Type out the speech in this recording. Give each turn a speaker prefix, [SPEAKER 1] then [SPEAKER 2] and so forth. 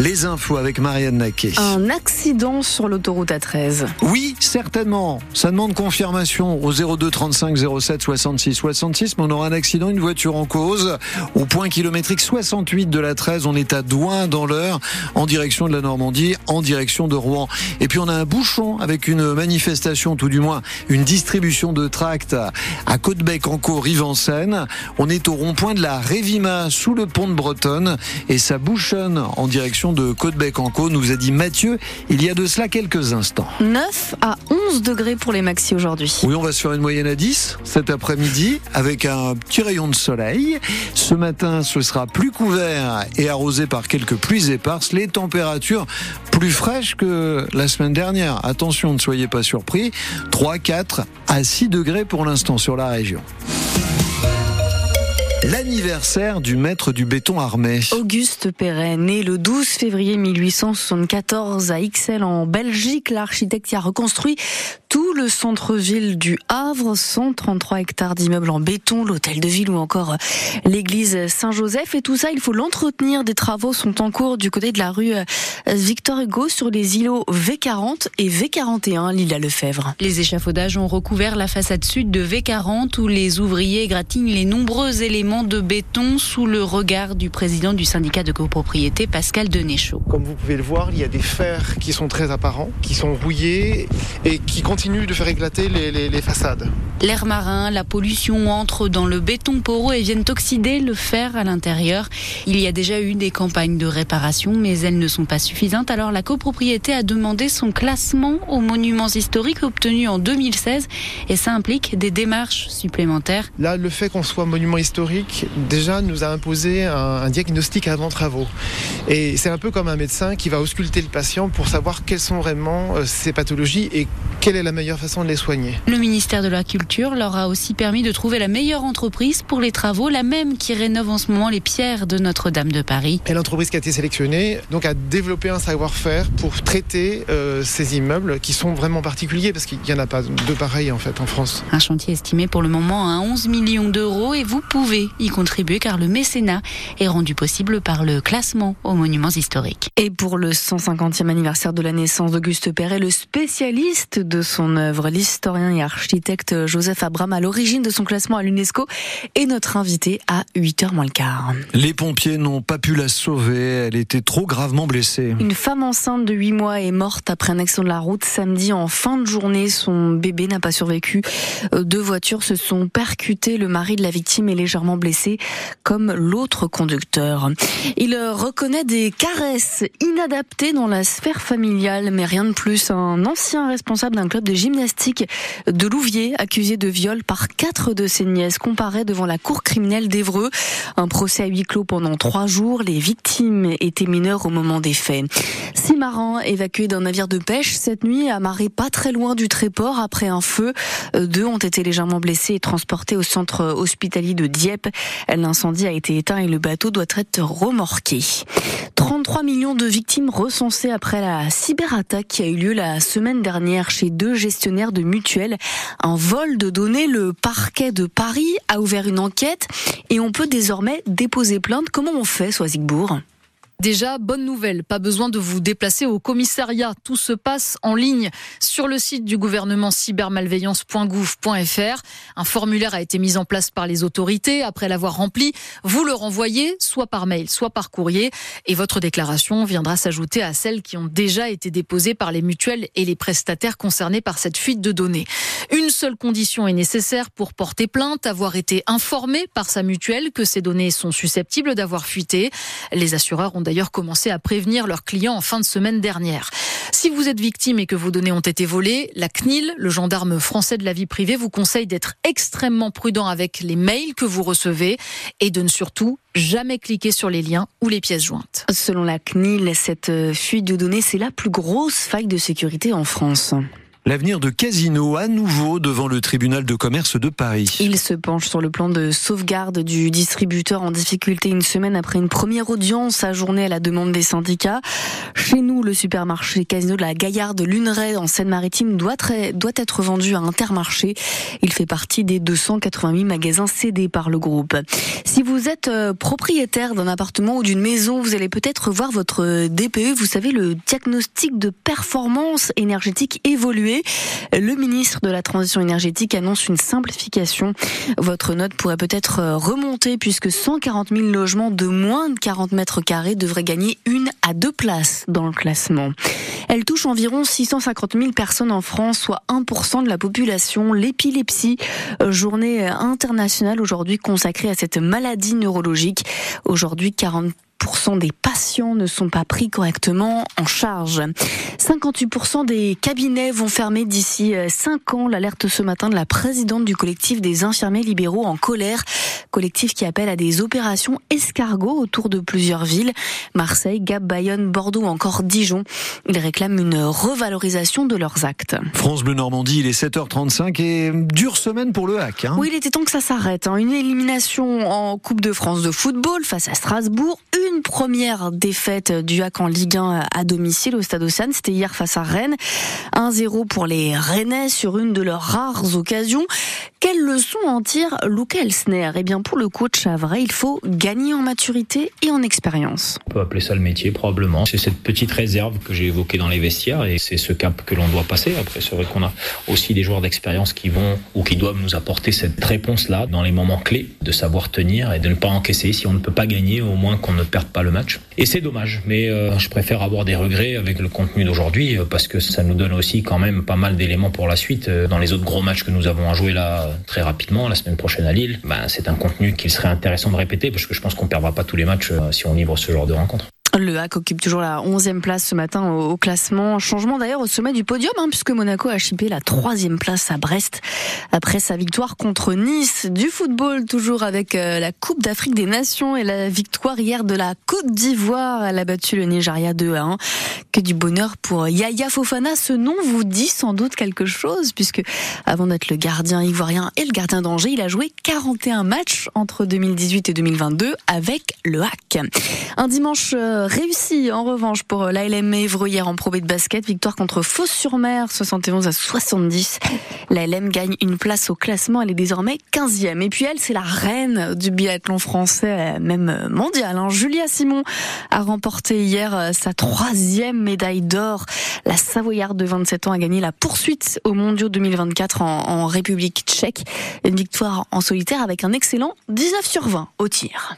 [SPEAKER 1] Les infos avec Marianne Naquet.
[SPEAKER 2] Un accident sur l'autoroute A13.
[SPEAKER 1] Oui, certainement. Ça demande confirmation au 02 35 07 66 66. Mais on aura un accident, une voiture en cause. Au point kilométrique 68 de la 13, on est à Douin dans l'heure, en direction de la Normandie, en direction de Rouen. Et puis on a un bouchon avec une manifestation, tout du moins une distribution de tracts à Côtebec en Caux, rive en Seine. On est au rond-point de la Révima sous le pont de Bretonne et ça bouchonne en direction de Côte-Bec-en-Caux, nous a dit Mathieu il y a de cela quelques instants.
[SPEAKER 2] 9 à 11 degrés pour les maxi aujourd'hui.
[SPEAKER 1] Oui, on va se faire une moyenne à 10 cet après-midi avec un petit rayon de soleil. Ce matin, ce sera plus couvert et arrosé par quelques pluies éparses. Les températures plus fraîches que la semaine dernière. Attention, ne soyez pas surpris. 3, 4 à 6 degrés pour l'instant sur la région. L'anniversaire du maître du béton armé.
[SPEAKER 2] Auguste Perret, né le 12 février 1874 à Ixelles en Belgique, l'architecte qui a reconstruit tout le centre-ville du Havre, 133 hectares d'immeubles en béton, l'hôtel de ville ou encore l'église Saint-Joseph. Et tout ça, il faut l'entretenir. Des travaux sont en cours du côté de la rue Victor Hugo sur les îlots V40 et V41, l'île à Lefebvre.
[SPEAKER 3] Les échafaudages ont recouvert la façade sud de V40 où les ouvriers gratignent les nombreux éléments de béton sous le regard du président du syndicat de copropriété, Pascal Denéchaud.
[SPEAKER 4] Comme vous pouvez le voir, il y a des fers qui sont très apparents, qui sont rouillés et qui continuent de faire éclater les, les, les façades.
[SPEAKER 3] L'air marin, la pollution entrent dans le béton poreux et viennent oxyder le fer à l'intérieur. Il y a déjà eu des campagnes de réparation, mais elles ne sont pas suffisantes. Alors la copropriété a demandé son classement aux monuments historiques obtenu en 2016 et ça implique des démarches supplémentaires.
[SPEAKER 4] Là, le fait qu'on soit monument historique, déjà nous a imposé un, un diagnostic avant travaux. Et c'est un peu comme un médecin qui va ausculter le patient pour savoir quelles sont vraiment euh, ses pathologies et quelle est la meilleure façon de les soigner.
[SPEAKER 3] Le ministère de la Culture leur a aussi permis de trouver la meilleure entreprise pour les travaux, la même qui rénove en ce moment les pierres de Notre-Dame de Paris.
[SPEAKER 4] Et l'entreprise qui a été sélectionnée donc, a développé un savoir-faire pour traiter euh, ces immeubles qui sont vraiment particuliers parce qu'il n'y en a pas de pareils en fait en France.
[SPEAKER 3] Un chantier estimé pour le moment à 11 millions d'euros et vous pouvez y contribuer car le mécénat est rendu possible par le classement aux monuments historiques.
[SPEAKER 2] Et pour le 150e anniversaire de la naissance d'Auguste Perret, le spécialiste de son œuvre, l'historien et architecte Joseph Abram, à l'origine de son classement à l'UNESCO, est notre invité à 8h moins le quart.
[SPEAKER 1] Les pompiers n'ont pas pu la sauver, elle était trop gravement blessée.
[SPEAKER 2] Une femme enceinte de 8 mois est morte après un accident de la route samedi en fin de journée. Son bébé n'a pas survécu. Deux voitures se sont percutées. Le mari de la victime est légèrement blessé, comme l'autre conducteur. Il reconnaît des caresses inadaptées dans la sphère familiale, mais rien de plus. Un ancien responsable d'un club de gymnastique de Louviers, accusé de viol par quatre de ses nièces, comparaît devant la cour criminelle d'Evreux. Un procès à huis clos pendant trois jours. Les victimes étaient mineures au moment des faits. Six marins évacués d'un navire de pêche cette nuit amarré pas très loin du Tréport après un feu. Deux ont été légèrement blessés et transportés au centre hospitalier de Dieppe. L'incendie a été éteint et le bateau doit être remorqué. 33 millions de victimes recensées après la cyberattaque qui a eu lieu la semaine dernière chez deux gestionnaires de mutuelles. Un vol de données, le parquet de Paris a ouvert une enquête et on peut désormais déposer plainte. Comment on fait, Soisigbourg
[SPEAKER 5] Déjà, bonne nouvelle, pas besoin de vous déplacer au commissariat. Tout se passe en ligne sur le site du gouvernement cybermalveillance.gouv.fr. Un formulaire a été mis en place par les autorités. Après l'avoir rempli, vous le renvoyez soit par mail, soit par courrier. Et votre déclaration viendra s'ajouter à celles qui ont déjà été déposées par les mutuelles et les prestataires concernés par cette fuite de données. Seule condition est nécessaire pour porter plainte, avoir été informé par sa mutuelle que ces données sont susceptibles d'avoir fuité. Les assureurs ont d'ailleurs commencé à prévenir leurs clients en fin de semaine dernière. Si vous êtes victime et que vos données ont été volées, la CNIL, le gendarme français de la vie privée, vous conseille d'être extrêmement prudent avec les mails que vous recevez et de ne surtout jamais cliquer sur les liens ou les pièces jointes.
[SPEAKER 2] Selon la CNIL, cette fuite de données, c'est la plus grosse faille de sécurité en France.
[SPEAKER 1] L'avenir de Casino à nouveau devant le tribunal de commerce de Paris.
[SPEAKER 2] Il se penche sur le plan de sauvegarde du distributeur en difficulté une semaine après une première audience ajournée à la demande des syndicats. Chez nous, le supermarché Casino de la Gaillarde Luneray en Seine-Maritime doit, doit être vendu à Intermarché. Il fait partie des 288 magasins cédés par le groupe. Si vous êtes euh, propriétaire d'un appartement ou d'une maison, vous allez peut-être voir votre DPE, vous savez, le diagnostic de performance énergétique évoluer le ministre de la Transition énergétique annonce une simplification. Votre note pourrait peut-être euh, remonter puisque 140 000 logements de moins de 40 mètres carrés devraient gagner une à deux places dans le classement. Elle touche environ 650 000 personnes en France, soit 1% de la population. L'épilepsie, euh, journée internationale aujourd'hui consacrée à cette maladie neurologique. Aujourd'hui, 40 des patients ne sont pas pris correctement en charge. 58% des cabinets vont fermer d'ici 5 ans. L'alerte ce matin de la présidente du collectif des infirmiers libéraux en colère. Collectif qui appelle à des opérations escargots autour de plusieurs villes. Marseille, Gap, Bayonne, Bordeaux, encore Dijon. Ils réclament une revalorisation de leurs actes.
[SPEAKER 1] France Bleu Normandie, il est 7h35 et dure semaine pour le hack.
[SPEAKER 2] Hein. Oui, il était temps que ça s'arrête. Hein. Une élimination en Coupe de France de football face à Strasbourg. Une première défaite du hack en Ligue 1 à domicile au Stade Océane. C'était hier face à Rennes. 1-0 pour les Rennais sur une de leurs rares occasions. Quelle leçon en tire Luca Elsner? Eh bien, pour le coach à vrai, il faut gagner en maturité et en expérience.
[SPEAKER 6] On peut appeler ça le métier, probablement. C'est cette petite réserve que j'ai évoquée dans les vestiaires et c'est ce cap que l'on doit passer. Après, c'est vrai qu'on a aussi des joueurs d'expérience qui vont ou qui doivent nous apporter cette réponse-là dans les moments clés, de savoir tenir et de ne pas encaisser. Si on ne peut pas gagner, au moins qu'on ne perde pas le match. Et c'est dommage, mais euh, je préfère avoir des regrets avec le contenu d'aujourd'hui euh, parce que ça nous donne aussi quand même pas mal d'éléments pour la suite. Euh, dans les autres gros matchs que nous avons à jouer là très rapidement, la semaine prochaine à Lille, ben, c'est un contenu qu'il serait intéressant de répéter parce que je pense qu'on perdra pas tous les matchs si on livre ce genre de rencontre.
[SPEAKER 2] Le HAC occupe toujours la 11e place ce matin au, classement. Changement d'ailleurs au sommet du podium, hein, puisque Monaco a chippé la troisième place à Brest après sa victoire contre Nice. Du football, toujours avec euh, la Coupe d'Afrique des Nations et la victoire hier de la Côte d'Ivoire. Elle a battu le Nigeria 2 à 1. Que du bonheur pour Yaya Fofana. Ce nom vous dit sans doute quelque chose, puisque avant d'être le gardien ivoirien et le gardien d'Angers, il a joué 41 matchs entre 2018 et 2022 avec le HAC. Un dimanche euh, réussi en revanche pour l'ALM Évreux en probé de basket. Victoire contre Fos-sur-Mer, 71 à 70. L'ALM gagne une place au classement. Elle est désormais 15e. Et puis elle, c'est la reine du biathlon français, même mondial. Hein. Julia Simon a remporté hier sa troisième médaille d'or. La Savoyarde de 27 ans a gagné la poursuite au Mondiaux 2024 en, en République tchèque. Une victoire en solitaire avec un excellent 19 sur 20 au tir.